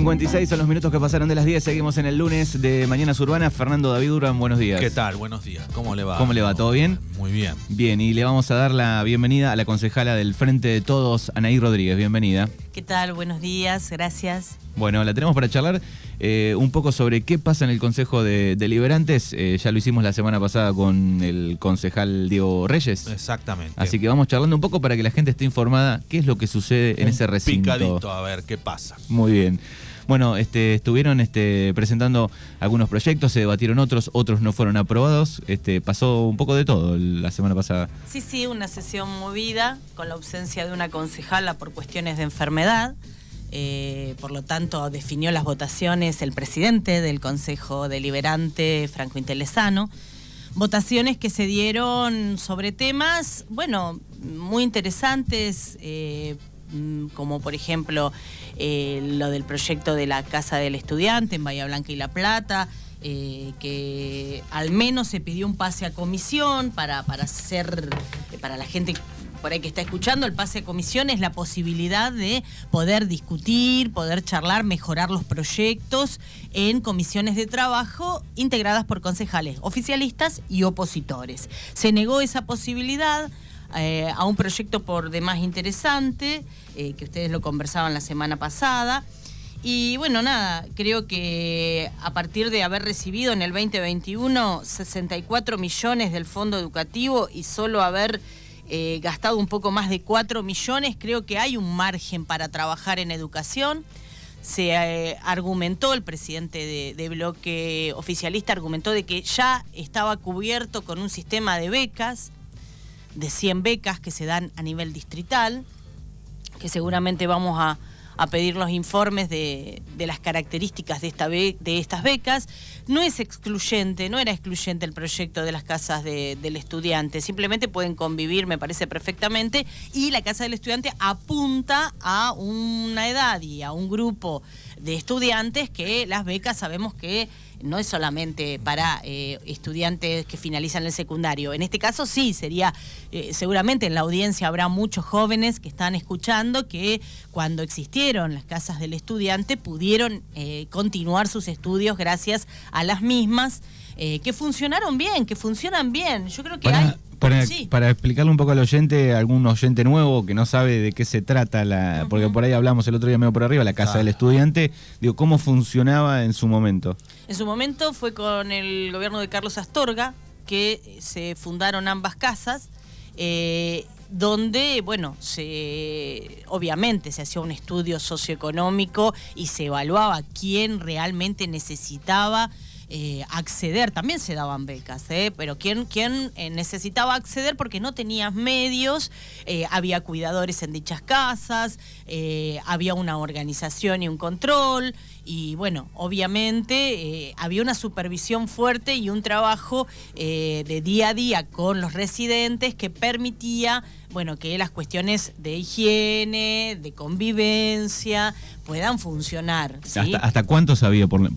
56 son los minutos que pasaron de las 10. Seguimos en el lunes de Mañanas Urbanas. Fernando David Durán, buenos días. ¿Qué tal? Buenos días. ¿Cómo le va? ¿Cómo le va? ¿Todo bien? Muy bien. Bien, y le vamos a dar la bienvenida a la concejala del Frente de Todos, Anaí Rodríguez. Bienvenida. ¿Qué tal? Buenos días, gracias. Bueno, la tenemos para charlar eh, un poco sobre qué pasa en el Consejo de Deliberantes. Eh, ya lo hicimos la semana pasada con el concejal Diego Reyes. Exactamente. Así que vamos charlando un poco para que la gente esté informada qué es lo que sucede en ese recinto. Picadito, a ver qué pasa. Muy bien. Bueno, este, estuvieron este, presentando algunos proyectos, se debatieron otros, otros no fueron aprobados. Este, pasó un poco de todo la semana pasada. Sí, sí, una sesión movida con la ausencia de una concejala por cuestiones de enfermedad. Eh, por lo tanto, definió las votaciones el presidente del Consejo Deliberante, Franco Intelesano. Votaciones que se dieron sobre temas, bueno, muy interesantes, eh, como por ejemplo eh, lo del proyecto de la Casa del Estudiante en Bahía Blanca y La Plata, que al menos se pidió un pase a comisión para, para hacer, para la gente por ahí que está escuchando, el pase de comisión es la posibilidad de poder discutir, poder charlar, mejorar los proyectos en comisiones de trabajo integradas por concejales oficialistas y opositores. Se negó esa posibilidad. Eh, a un proyecto por demás interesante, eh, que ustedes lo conversaban la semana pasada. Y bueno, nada, creo que a partir de haber recibido en el 2021 64 millones del fondo educativo y solo haber eh, gastado un poco más de 4 millones, creo que hay un margen para trabajar en educación. Se argumentó, el presidente de, bloque oficialista argumentó de que ya estaba cubierto con un sistema de becas, de 100 becas que se dan a nivel distrital, que seguramente vamos a, a pedir los informes de, las características de, esta de estas becas. No es excluyente, no era excluyente el proyecto de las casas del estudiante, simplemente pueden convivir, me parece perfectamente, y la casa del estudiante apunta a una edad y a un grupo de estudiantes que las becas sabemos que no es solamente para eh, estudiantes que finalizan el secundario. En este caso sí, sería, eh, seguramente en la audiencia habrá muchos jóvenes que están escuchando que cuando existieron las casas del estudiante pudieron eh, continuar sus estudios gracias a las mismas, que funcionaron bien, que funcionan bien. Yo creo que hay... Para, explicarle un poco al oyente, algún oyente nuevo que no sabe de qué se trata, la, porque por ahí hablamos el otro día medio por arriba, la Casa del Estudiante, digo, ¿cómo funcionaba en su momento? En su momento fue con el gobierno de Carlos Astorga que se fundaron ambas casas. Eh, donde, bueno, se, obviamente se hacía un estudio socioeconómico y se evaluaba quién realmente necesitaba eh, acceder, también se daban becas, ¿eh? pero ¿quién, quién eh, necesitaba acceder porque no tenías medios, había cuidadores en dichas casas, había una organización y un control, y bueno, obviamente había una supervisión fuerte y un trabajo de día a día con los residentes que permitía bueno, que las cuestiones de higiene, de convivencia, puedan funcionar. ¿Hasta, cuántos había, por,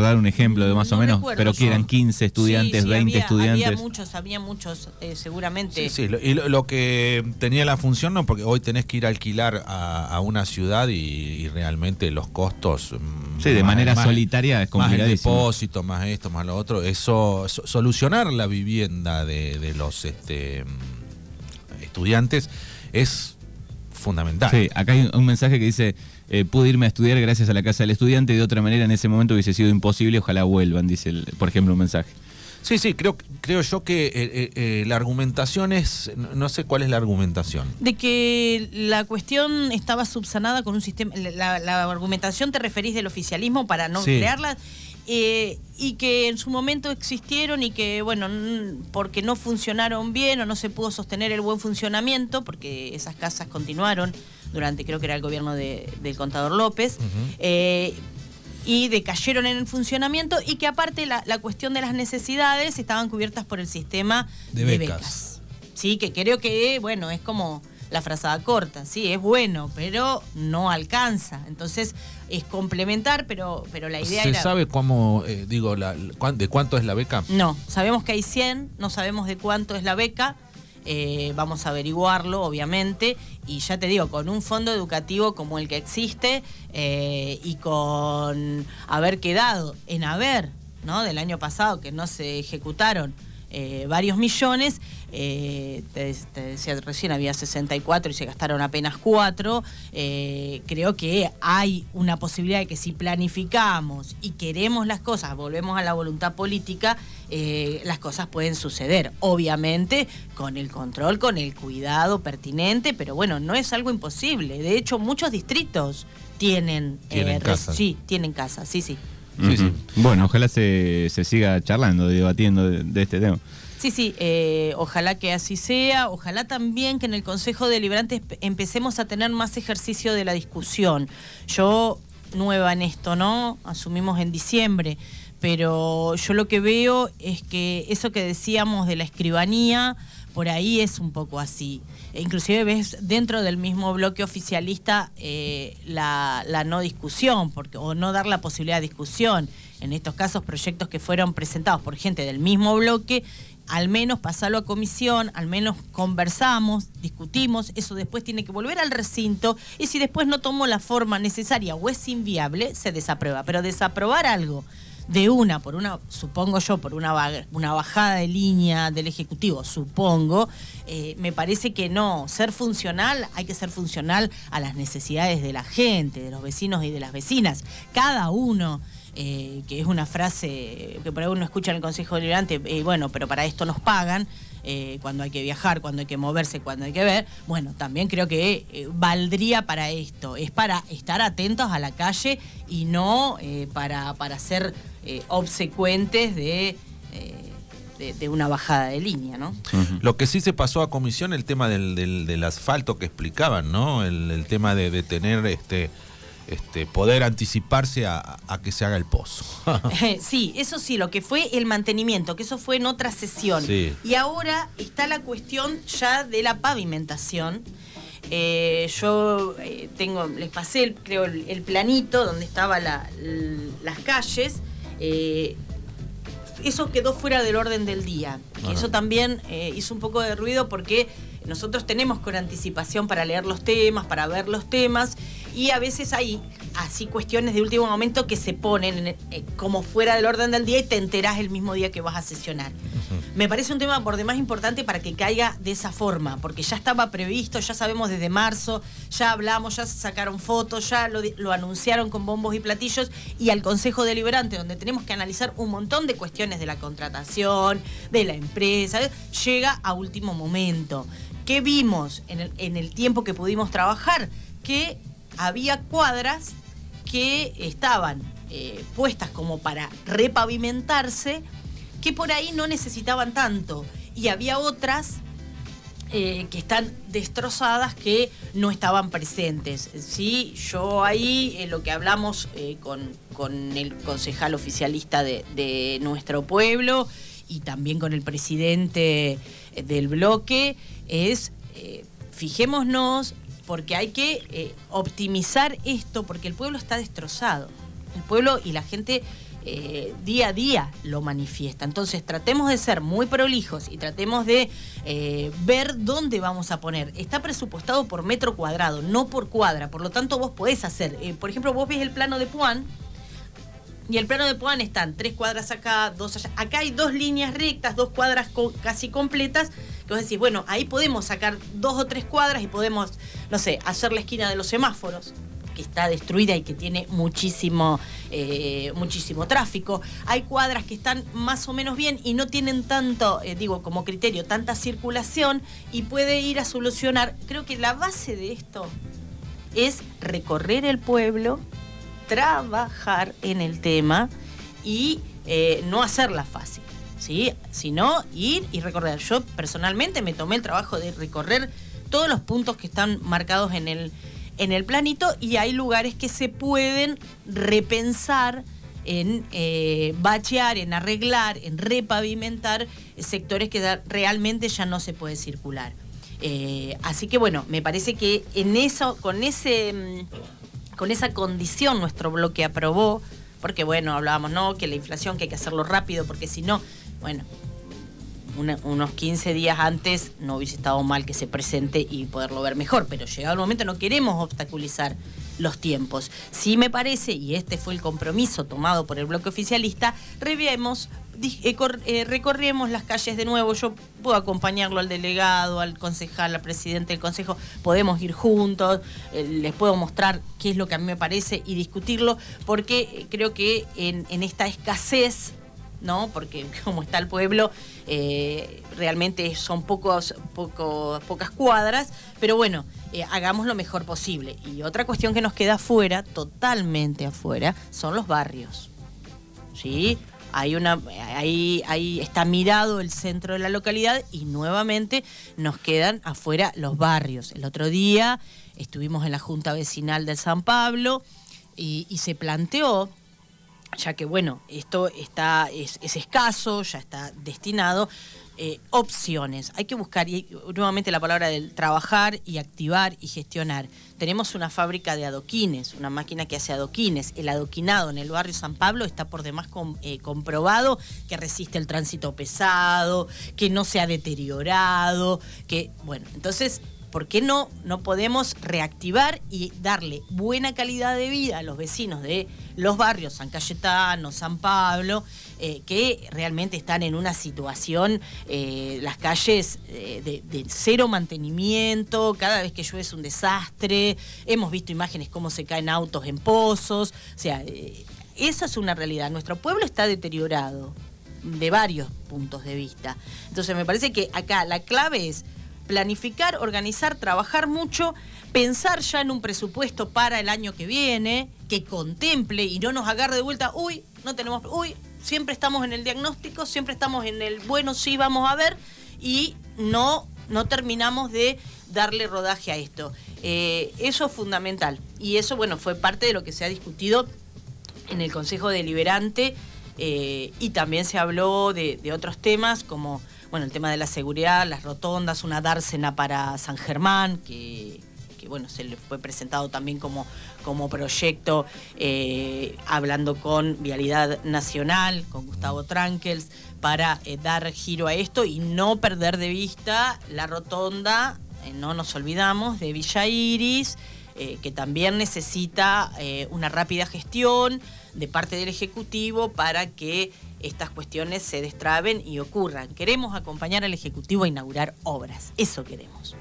dar un ejemplo de más o menos, pero que eran 15 estudiantes, 20 estudiantes? Había muchos, había muchos, eh, seguramente. Sí, sí, y lo, que tenía la función, no, porque hoy tenés que ir a alquilar a, una ciudad y, realmente los costos... Mm, sí, de manera solitaria es Más el depósito, más esto, más lo otro, eso, solucionar la vivienda de, de los... este estudiantes es fundamental. Sí, acá hay un mensaje que dice, eh, pude irme a estudiar gracias a la Casa del Estudiante, de otra manera en ese momento hubiese sido imposible, ojalá vuelvan, dice, por ejemplo, un mensaje. Sí, sí, creo, creo yo que eh, eh, la argumentación es, no sé cuál es la argumentación. De que la cuestión estaba subsanada con un sistema, la, argumentación te referís del oficialismo para no crearla eh, y que en su momento existieron y que, bueno, porque no funcionaron bien o no se pudo sostener el buen funcionamiento, porque esas casas continuaron durante, creo que era el gobierno del contador López, eh, y decayeron en el funcionamiento y que aparte la, cuestión de las necesidades estaban cubiertas por el sistema de, becas. Sí, que creo que, bueno, es como la frazada corta, sí, es bueno, pero no alcanza. Entonces es complementar, pero, pero la idea ¿Se sabe cómo, eh, digo, la, de cuánto es la beca? No, sabemos que hay 100, no sabemos de cuánto es la beca. eh, vamos a averiguarlo, obviamente, y ya te digo, con un fondo educativo como el que existe eh, y con haber quedado en haber, ¿no? Del año pasado que no se ejecutaron eh, varios millones. Eh, te, decía recién, había 64 y se gastaron apenas 4. Eh, creo que hay una posibilidad de que si planificamos y queremos las cosas, volvemos a la voluntad política, las cosas pueden suceder. Obviamente con el control, con el cuidado pertinente, pero bueno, no es algo imposible. De hecho, muchos distritos tienen, ¿Tienen casa? Sí, tienen casa, sí, sí. Bueno, ojalá se, siga charlando, debatiendo de, este tema. Sí, sí, eh, ojalá que así sea, ojalá también que en el Consejo Deliberante empecemos a tener más ejercicio de la discusión. Yo, nueva en esto, ¿no? Asumimos en diciembre, pero yo lo que veo es que eso que decíamos de la escribanía, por ahí es un poco así. E inclusive ves dentro del mismo bloque oficialista eh, la, no discusión, porque, o no dar la posibilidad de discusión. En estos casos, proyectos que fueron presentados por gente del mismo bloque, al menos pasarlo a comisión, al menos conversamos, discutimos, eso después tiene que volver al recinto y si después no tomó la forma necesaria o es inviable, se desaprueba. Pero desaprobar algo de una, por una, supongo yo, por una, una bajada de línea del Ejecutivo, supongo, eh, me parece que no. Ser funcional, hay que ser funcional a las necesidades de la gente, de los vecinos y de las vecinas. Cada uno. Eh, que es una frase que por ahí uno escucha en el Consejo Deliberante, eh, bueno, pero para esto nos pagan, cuando hay que viajar, cuando hay que moverse, cuando hay que ver, bueno, también creo que valdría para esto, es para estar atentos a la calle y no para, para ser eh, obsecuentes eh, de, de, una bajada de línea, ¿no? Lo que sí se pasó a comisión, el tema del, del, asfalto que explicaban, ¿no? El, tema de, tener este, este, poder anticiparse a, que se haga el pozo. sí, eso sí, lo que fue el mantenimiento, que eso fue en otra sesión. Y ahora está la cuestión ya de la pavimentación. Eh, yo tengo, les pasé, creo, el, planito donde estaban las calles eh, eso quedó fuera del orden del día. Y eso también eh, hizo un poco de ruido porque nosotros tenemos con anticipación para leer los temas, para ver los temas, y a veces hay así cuestiones de último momento que se ponen eh, como fuera del orden del día y te enterás el mismo día que vas a sesionar. Me parece un tema por demás importante para que caiga de esa forma, porque ya estaba previsto, ya sabemos desde marzo, ya hablamos, ya sacaron fotos, ya lo, lo anunciaron con bombos y platillos, y al Consejo Deliberante, donde tenemos que analizar un montón de cuestiones de la contratación, de la empresa, llega a último momento. ¿Qué vimos en el, en el tiempo que pudimos trabajar? Que había cuadras que estaban eh, puestas como para repavimentarse, que por ahí no necesitaban tanto. Y había otras eh, que están destrozadas que no estaban presentes. Sí, yo ahí eh, lo que hablamos con, con, el concejal oficialista de, de, nuestro pueblo y también con el presidente del bloque es fijémonos porque hay que eh, optimizar esto, porque el pueblo está destrozado. El pueblo y la gente eh, día a día lo manifiesta. Entonces tratemos de ser muy prolijos y tratemos de eh, ver dónde vamos a poner. Está presupuestado por metro cuadrado, no por cuadra. Por lo tanto, vos podés hacer, por ejemplo, vos ves el plano de Puan. Y el plano de Puan están tres cuadras acá, dos allá. Acá hay dos líneas rectas, dos cuadras casi completas vos decís, bueno, ahí podemos sacar dos o tres cuadras y podemos, no sé, hacer la esquina de los semáforos que está destruida y que tiene muchísimo, eh, muchísimo tráfico. Hay cuadras que están más o menos bien y no tienen tanto, eh, digo, como criterio, tanta circulación y puede ir a solucionar. Creo que la base de esto es recorrer el pueblo, trabajar en el tema y eh, no hacerla fácil. ¿Sí? Sino ir y recorrer. Yo personalmente me tomé el trabajo de recorrer todos los puntos que están marcados en el, en el planito y hay lugares que se pueden repensar en eh, bachear, en arreglar, en repavimentar sectores que realmente ya no se puede circular. Eh, así que bueno, me parece que en eso, con ese, mm, con esa condición nuestro bloque aprobó, porque bueno, hablábamos, ¿no? Que la inflación, que hay que hacerlo rápido, porque si no, bueno, unos 15 días antes no hubiese estado mal que se presente y poderlo ver mejor, pero llegado el momento no queremos obstaculizar los tiempos. Sí me parece, y este fue el compromiso tomado por el bloque oficialista, reviemos eh, eh, las calles de nuevo. Yo puedo acompañarlo al delegado, al concejal, al presidente del consejo. Podemos ir juntos, eh, les puedo mostrar qué es lo que a mí me parece y discutirlo, porque creo que en, esta escasez ¿no? Porque como está el pueblo, realmente son pocos, pocas cuadras, pero bueno, hagamos lo mejor posible. Y otra cuestión que nos queda afuera, totalmente afuera, son los barrios. ¿Sí? Hay una, ahí, ahí está mirado el centro de la localidad y nuevamente nos quedan afuera los barrios. El otro día estuvimos en la Junta Vecinal del San Pablo y, se planteó ya que bueno, esto está, es, es, escaso, ya está destinado, eh, opciones. Hay que buscar, y nuevamente la palabra del trabajar y activar y gestionar. Tenemos una fábrica de adoquines, una máquina que hace adoquines. El adoquinado en el barrio San Pablo está por demás eh, comprobado que resiste el tránsito pesado, que no se ha deteriorado, que, bueno, entonces ¿por qué no, no podemos reactivar y darle buena calidad de vida a los vecinos de los barrios San Cayetano, San Pablo, eh, que realmente están en una situación, eh, las calles eh, de, cero mantenimiento, cada vez que llueve es un desastre, hemos visto imágenes cómo se caen autos en pozos, o sea, esa es una realidad, nuestro pueblo está deteriorado de varios puntos de vista. Entonces me parece que acá la clave es planificar, organizar, trabajar mucho, pensar ya en un presupuesto para el año que viene, que contemple y no nos agarre de vuelta, uy, no tenemos, uy, siempre estamos en el diagnóstico, siempre estamos en el bueno, sí, vamos a ver, y no, no terminamos de darle rodaje a esto. Eh, eso es fundamental. Y eso, bueno, fue parte de lo que se ha discutido en el Consejo Deliberante eh, y también se habló de otros temas como bueno, el tema de la seguridad, las rotondas, una dársena para San Germán, que, bueno, se le fue presentado también como, como proyecto, eh, hablando con Vialidad Nacional, con Gustavo Trankels, para eh, dar giro a esto y no perder de vista la rotonda, eh, no nos olvidamos, de Villa Iris, que también necesita una rápida gestión de parte del Ejecutivo para que estas cuestiones se destraben y ocurran. Queremos acompañar al Ejecutivo a inaugurar obras. Eso queremos.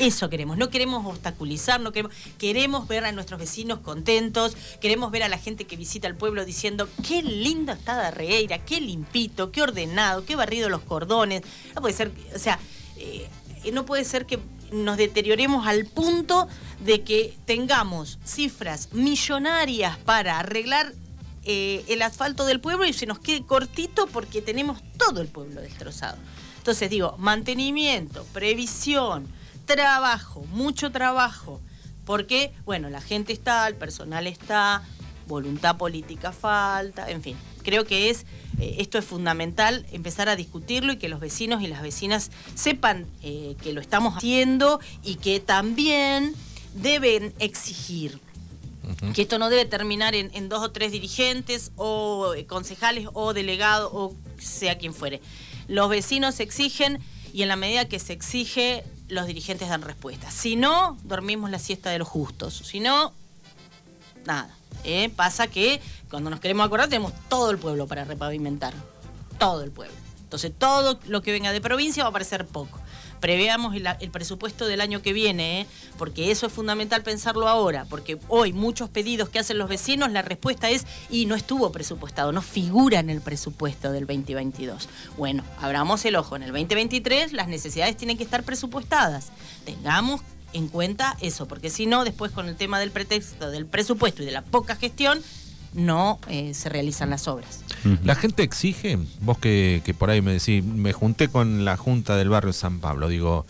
Eso queremos. No queremos obstaculizar, no queremos, queremos ver a nuestros vecinos contentos, queremos ver a la gente que visita el pueblo diciendo qué lindo está Darreira, qué limpito, qué ordenado, qué barrido los cordones. No puede ser, o sea, eh, no puede ser que nos deterioremos al punto de que tengamos cifras millonarias para arreglar eh, el asfalto del pueblo y se nos quede cortito porque tenemos todo el pueblo destrozado. Entonces digo, mantenimiento, previsión, trabajo, mucho trabajo, porque, bueno, la gente está, el personal está, voluntad política falta, en fin. Creo que es eh, esto es fundamental empezar a discutirlo y que los vecinos y las vecinas sepan eh, que lo estamos haciendo y que también deben exigir que esto no debe terminar en, dos o tres dirigentes o eh, concejales o delegados o sea quien fuere. Los vecinos exigen y en la medida que se exige, los dirigentes dan respuesta. Si no, dormimos la siesta de los justos. Si no, nada. ¿eh? Pasa que cuando nos queremos acordar tenemos todo el pueblo para repavimentar. Todo el pueblo. Entonces todo lo que venga de provincia va a parecer poco preveamos el, presupuesto del año que viene, ¿eh? porque eso es fundamental pensarlo ahora, porque hoy muchos pedidos que hacen los vecinos, la respuesta es, y no estuvo presupuestado, no figura en el presupuesto del 2022. Bueno, abramos el ojo, en el 2023 las necesidades tienen que estar presupuestadas. Tengamos en cuenta eso, porque si no, después con el tema del pretexto del presupuesto y de la poca gestión, no eh, se realizan las obras. La gente exige, vos que, por ahí me decís, me junté con la Junta del Barrio San Pablo, digo,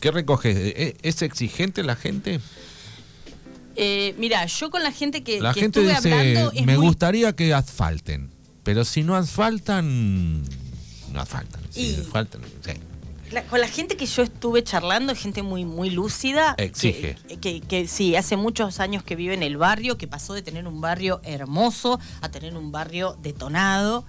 ¿qué recoges? ¿E-, ¿Es exigente la gente? Eh, mira, yo con la gente que, la gente dice, me gustaría que asfalten, pero si no asfaltan, no asfaltan. Si asfaltan, con la gente que yo estuve charlando, gente muy, muy lúcida. Exige. Que, sí, hace muchos años que vive en el barrio, que pasó de tener un barrio hermoso a tener un barrio detonado.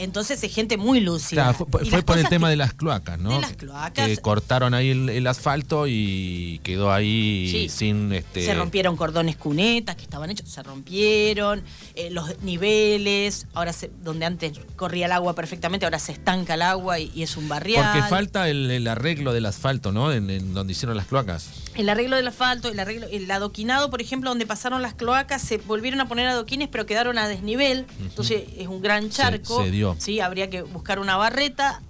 Entonces es gente muy lúcida. Claro, fue, por el tema que- de las cloacas, ¿no? de las cloacas. Que cortaron ahí el, el asfalto y quedó ahí Sí. sin este. Se rompieron cordones cunetas que estaban hechos, se rompieron, eh, los niveles, ahora se- donde antes corría el agua perfectamente, ahora se estanca el agua y, y es un barrial. Porque falta el, el arreglo del asfalto, ¿no? En, en donde hicieron las cloacas. El arreglo del asfalto, el arreglo, el adoquinado, por ejemplo, donde pasaron las cloacas, se volvieron a poner adoquines, pero quedaron a desnivel. Entonces es un gran charco. se dio. Sí, habría que buscar una barreta,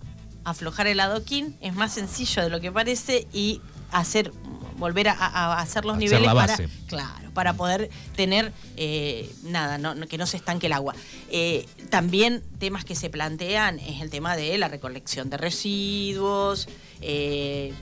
aflojar el adoquín, es más sencillo de lo que parece y hacer volver a, hacer los niveles la para base. claro para poder tener eh, nada no- que no se estanque el agua Eh, también temas que se plantean es el tema de la recolección de residuos eh,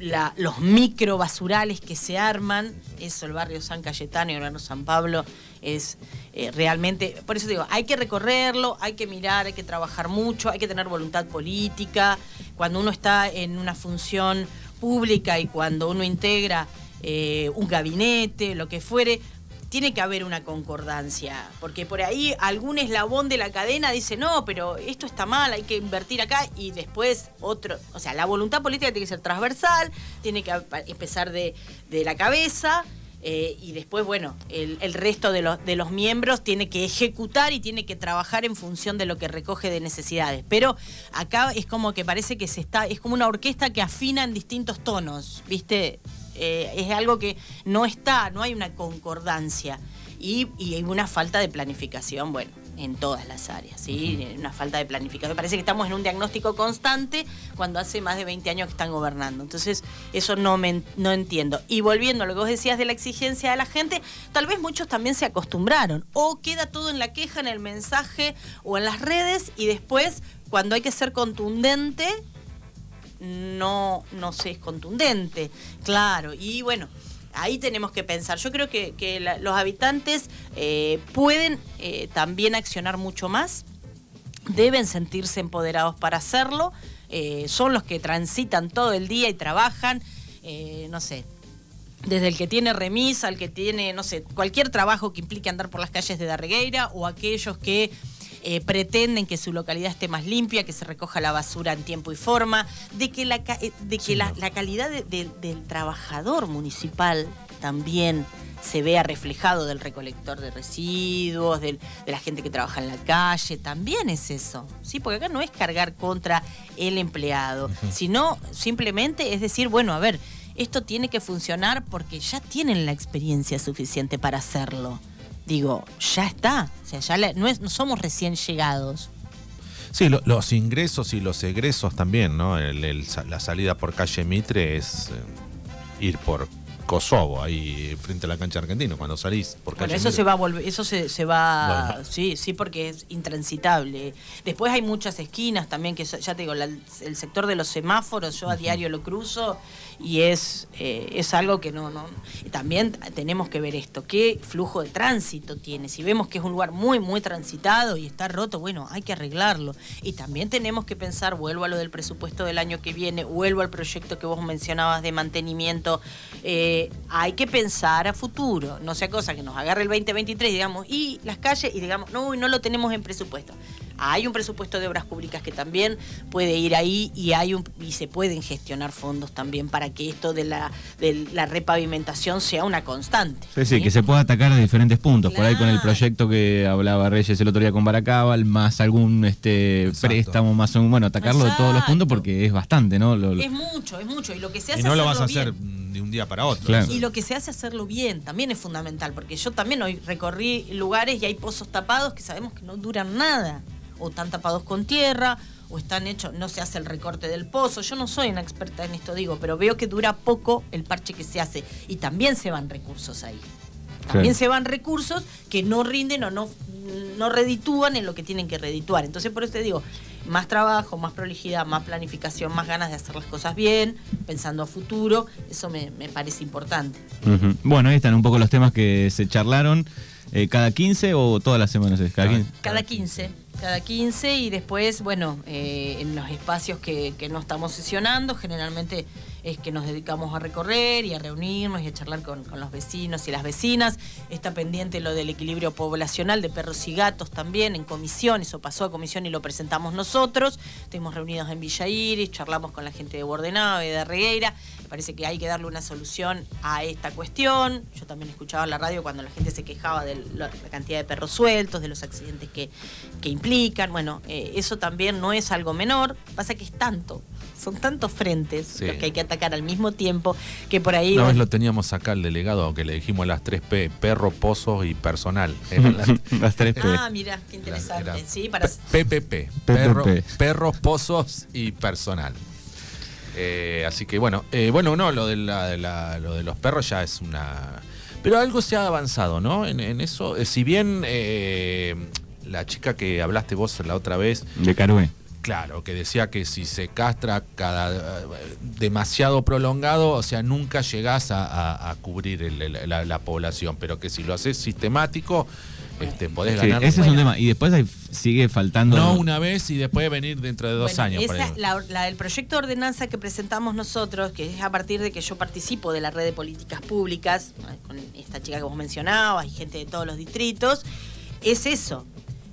la- los micro basurales que se arman, eso el barrio San Cayetano y el barrio San Pablo es eh, realmente, por eso digo, hay que recorrerlo, hay que mirar, hay que trabajar mucho, hay que tener voluntad política, cuando uno está en una función pública y cuando uno integra eh, un gabinete, lo que fuere, tiene que haber una concordancia, porque por ahí algún eslabón de la cadena dice, no, pero esto está mal, hay que invertir acá, y después otro, o sea, la voluntad política tiene que ser transversal, tiene que empezar de, de la cabeza, eh, y después, bueno, el, el resto de los, de los miembros tiene que ejecutar y tiene que trabajar en función de lo que recoge de necesidades. Pero acá es como que parece que se está, es como una orquesta que afina en distintos tonos, ¿viste? Eh, es algo que no está, no hay una concordancia. Y, y hay una falta de planificación, bueno, en todas las áreas, ¿sí? Una falta de planificación. Parece que estamos en un diagnóstico constante cuando hace más de 20 años que están gobernando. Entonces, eso no, me, no entiendo. Y volviendo a lo que vos decías de la exigencia de la gente, tal vez muchos también se acostumbraron. O queda todo en la queja, en el mensaje o en las redes y después, cuando hay que ser contundente, no, no se es contundente, claro. Y bueno, ahí tenemos que pensar. Yo creo que, los habitantes eh, pueden eh, también accionar mucho más, deben sentirse empoderados para hacerlo, eh, son los que transitan todo el día y trabajan, no sé. Desde el que tiene remisa, al que tiene, no sé, cualquier trabajo que implique andar por las calles de Darregueira o aquellos que eh, pretenden que su localidad esté más limpia, que se recoja la basura en tiempo y forma, de que la, eh, de que la, la calidad de- de- del trabajador municipal también se vea reflejado del recolector de residuos, del- de la gente que trabaja en la calle, también es eso, ¿sí? Porque acá no es cargar contra el empleado, sino simplemente es decir, bueno, a ver, esto tiene que funcionar porque ya tienen la experiencia suficiente para hacerlo. Digo, ya está, o sea, ya no, es, no somos recién llegados. Sí, lo- los ingresos y los egresos también, ¿no? La salida por calle Mitre es eh, ir por Kosovo, ahí frente a la cancha argentina, cuando salís por Bueno, eso se va a volver, eso se, se va, Bueno. sí, sí, porque es intransitable. Después hay muchas esquinas también, que ya te digo, la- el sector de los semáforos, yo a diario lo cruzo y es, eh, es algo que no, no. También tenemos que ver esto, qué flujo de tránsito tiene. Si vemos que es un lugar muy, muy transitado y está roto, bueno, hay que arreglarlo. Y también tenemos que pensar, vuelvo a lo del presupuesto del año que viene, vuelvo al proyecto que vos mencionabas de mantenimiento, eh, hay que pensar a futuro, no sea cosa que nos agarre el 2023 y digamos, y las calles, y digamos, no, no lo tenemos en presupuesto. Hay un presupuesto de obras públicas que también puede ir ahí y hay un, y se pueden gestionar fondos también para que esto de la, de la repavimentación sea una constante. Sí, sí, que se pueda atacar de diferentes puntos. Por ahí con el proyecto que hablaba Reyes el otro día con Baracabal, más algún este Exacto. préstamo, más un, bueno, atacarlo de todos los puntos porque es bastante, ¿no? Lo- lo- Es mucho, es mucho. Y lo que se hace Y no lo vas a hacer bien. De un día para otro. Claro. Y lo que se hace hacerlo bien también es fundamental, porque yo también hoy recorrí lugares y hay pozos tapados que sabemos que no duran nada, o están tapados con tierra, o están hechos, no se hace el recorte del pozo. Yo no soy una experta en esto, digo, pero veo que dura poco el parche que se hace y también se van recursos ahí. También se van recursos que no rinden o no, no reditúan en lo que tienen que redituar. Entonces, por eso te digo, más trabajo, más prolijidad, más planificación, más ganas de hacer las cosas bien, pensando a futuro, eso me, me parece importante. Bueno, ahí están un poco los temas que se charlaron. eh, ¿Cada 15 o todas las semanas? es? ¿Cada Cada- 15? Cada 15, cada 15 y después, bueno, eh, en los espacios que, que no estamos sesionando, generalmente es que nos dedicamos a recorrer y a reunirnos y a charlar con, los vecinos y las vecinas. Está pendiente lo del equilibrio poblacional de perros y gatos también en comisión, eso pasó a comisión y lo presentamos nosotros. Estuvimos reunidos en Villa Iris, charlamos con la gente de Bordenave, de Regueira. Parece que hay que darle una solución a esta cuestión. Yo también escuchaba en la radio cuando la gente se quejaba de la cantidad de perros sueltos, de los accidentes que, implican. Bueno, eh, eso también no es algo menor. Pasa que es tanto son tantos frentes los que hay que atacar al mismo tiempo que por ahí. Una vez lo teníamos acá el delegado, que le dijimos las tres P: perro, pozos y personal. las, tres P. Ah, mira, qué interesante. sí, para... PPP: perros, pozos y personal. Eh, así que bueno, eh, bueno, no, lo de, la, lo de los perros ya es una. Pero algo se ha avanzado, ¿no? En, eso, eh, si bien la chica que hablaste vos la otra vez. De Carué. Claro, que decía que si se castra cada demasiado prolongado, o sea, nunca llegás a, cubrir la, población, pero que si lo haces sistemático, este, podés ganar. Ese es un tema. Y después sigue faltando. No una vez y después venir dentro de dos años. Esa, la, la, el proyecto de ordenanza que presentamos nosotros, que es a partir de que yo participo de la red de políticas públicas, con esta chica que vos mencionabas y gente de todos los distritos, es eso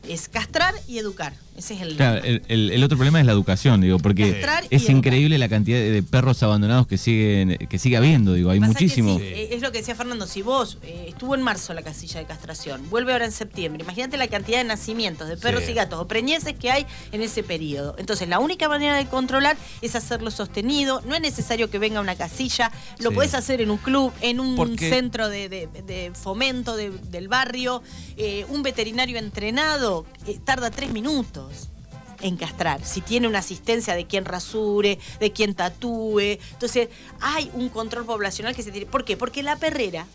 es castrar y educar. Ese es el, claro, el, otro problema es la educación, digo, porque es increíble la cantidad de perros abandonados que siguen que sigue habiendo, digo, hay muchísimos. Eh, es lo que decía Fernando, si vos eh, estuvo en marzo la casilla de castración, vuelve ahora en septiembre, imagínate la cantidad de nacimientos de perros y gatos o preñeces que hay en ese periodo. Entonces, la única manera de controlar es hacerlo sostenido, no es necesario que venga una casilla, lo puedes hacer en un club, en un centro de, fomento del barrio, eh, un veterinario entrenado tarda tres minutos en castrar, si tiene una asistencia de quien rasure, de quien tatúe. Entonces, hay un control poblacional que se tiene. ¿Por qué? Porque la perrera,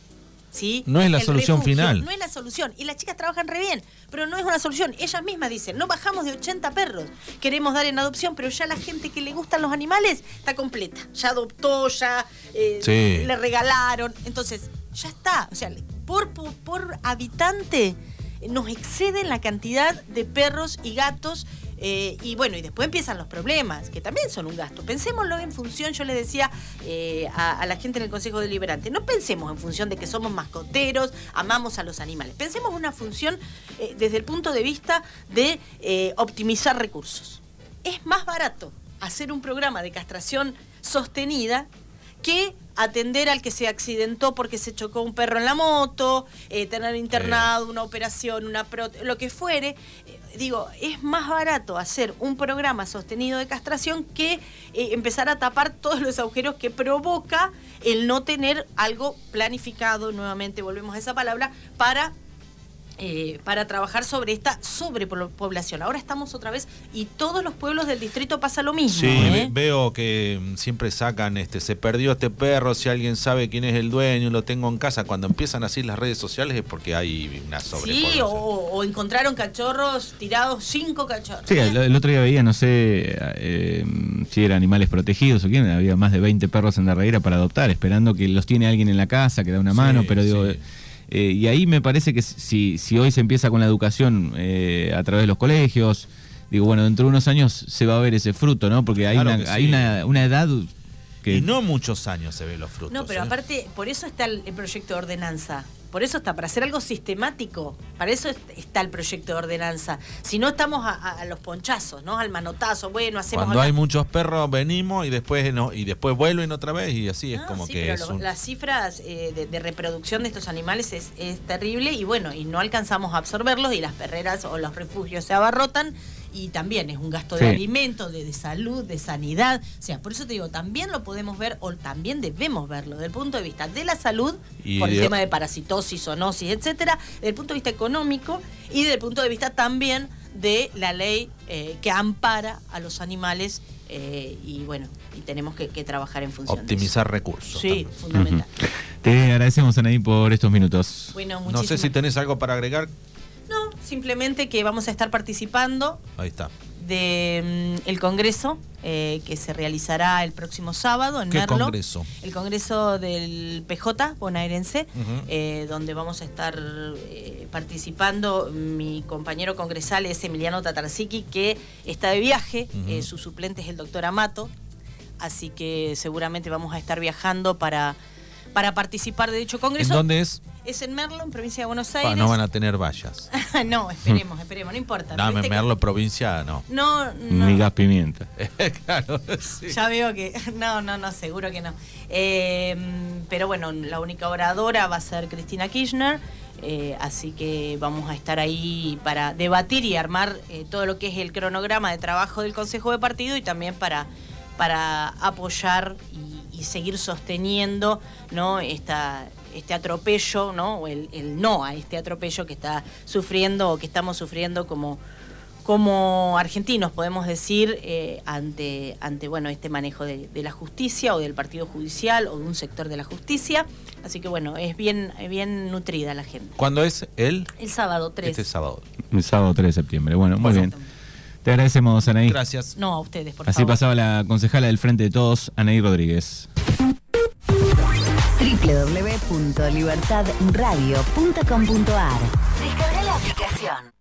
¿sí? No es la solución final. No es la solución. Y las chicas trabajan re bien, pero no es una solución. Ellas mismas dicen, no bajamos de 80 perros. Queremos dar en adopción, pero ya la gente que le gustan los animales está completa. Ya adoptó, ya eh, le regalaron. Entonces, ya está. O sea, por, por habitante nos exceden la cantidad de perros y gatos eh, y bueno, y después empiezan los problemas, que también son un gasto. Pensémoslo en función, yo le decía eh, a, la gente en el Consejo Deliberante, no pensemos en función de que somos mascoteros, amamos a los animales. Pensemos en una función eh, desde el punto de vista de optimizar recursos. Es más barato hacer un programa de castración sostenida que atender al que se accidentó porque se chocó un perro en la moto, eh, tener internado, una operación, una lo que fuere. Eh, digo, es más barato hacer un programa sostenido de castración que eh, empezar a tapar todos los agujeros que provoca el no tener algo planificado, nuevamente volvemos a esa palabra, para eh, para trabajar sobre esta sobrepoblación. Ahora estamos otra vez y todos los pueblos del distrito pasa lo mismo. Sí, ¿eh? veo que mm, siempre sacan, este, se perdió este perro, si alguien sabe quién es el dueño, lo tengo en casa. Cuando empiezan así las redes sociales es porque hay una sobrepoblación. Sí, o, encontraron cachorros tirados, cinco cachorros. Sí, el, otro día veía, no sé eh, si eran animales protegidos o quién, había más de 20 perros en la reguera para adoptar, esperando que los tiene alguien en la casa, que da una mano, pero digo... Eh, y ahí me parece que si, si hoy se empieza con la educación eh, a través de los colegios, digo, bueno, dentro de unos años se va a ver ese fruto, ¿no? Porque hay, una, hay una, una edad que... Y no muchos años se ven los frutos. No, pero ¿eh? aparte, por eso está el proyecto de ordenanza. Por eso está, para hacer algo sistemático. Para eso está el proyecto de ordenanza. Si no estamos a, los ponchazos, ¿no? Al manotazo. Bueno, hacemos. Cuando hay muchos perros, venimos y después no, y después vuelven otra vez y así es como que. Las cifras eh, de, reproducción de estos animales es, es terrible y bueno, y no alcanzamos a absorberlos y las perreras o los refugios se abarrotan y también es un gasto de alimentos, de, salud, de sanidad. O sea, por eso te digo, también lo podemos ver o también debemos verlo desde el punto de vista de la salud, por el tema de parasitosis, zoonosis, etcétera, desde el punto de vista económico y desde el punto de vista también de la ley eh, que ampara a los animales eh, y bueno, y tenemos que, trabajar en función Optimizar recursos. Sí, fundamental. Te agradecemos, Anaí, por estos minutos. Bueno, no sé si tenés algo para agregar simplemente que vamos a estar participando. Ahí está. De mm, el Congreso eh, que se realizará el próximo sábado en ¿Qué Congreso? El Congreso del PJ bonaerense, eh, donde vamos a estar eh, participando. Mi compañero congresal es Emiliano Tatarsiki, que está de viaje. su suplente es el doctor Amato, así que seguramente vamos a estar viajando para, para participar de dicho congreso. ¿En dónde es? Es en Merlo, en provincia de Buenos Aires. no van a tener vallas. no, esperemos, esperemos, no importa. No, en Merlo, provincia, no. No, no. Ni gas pimienta. claro, sí. Ya veo que. No, no, no, seguro que no. Eh, pero bueno, la única oradora va a ser Cristina Kirchner. Eh, así que vamos a estar ahí para debatir y armar eh, todo lo que es el cronograma de trabajo del Consejo de Partido y también para, para apoyar y, seguir sosteniendo ¿no? Esta, este atropello, ¿no? O el, no a este atropello que está sufriendo o que estamos sufriendo como, como argentinos, podemos decir, eh, ante, ante bueno, este manejo de, de, la justicia o del partido judicial o de un sector de la justicia. Así que bueno, es bien, bien nutrida la gente. ¿Cuándo es el? El sábado 3. Este sábado. El sábado 3 de septiembre. Bueno, muy bien. Te agradecemos, Anaí. Gracias. No, a ustedes, por Así favor. Así pasaba la concejala del Frente de Todos, Anaí Rodríguez. www.libertadradio.com.ar Descarga la aplicación.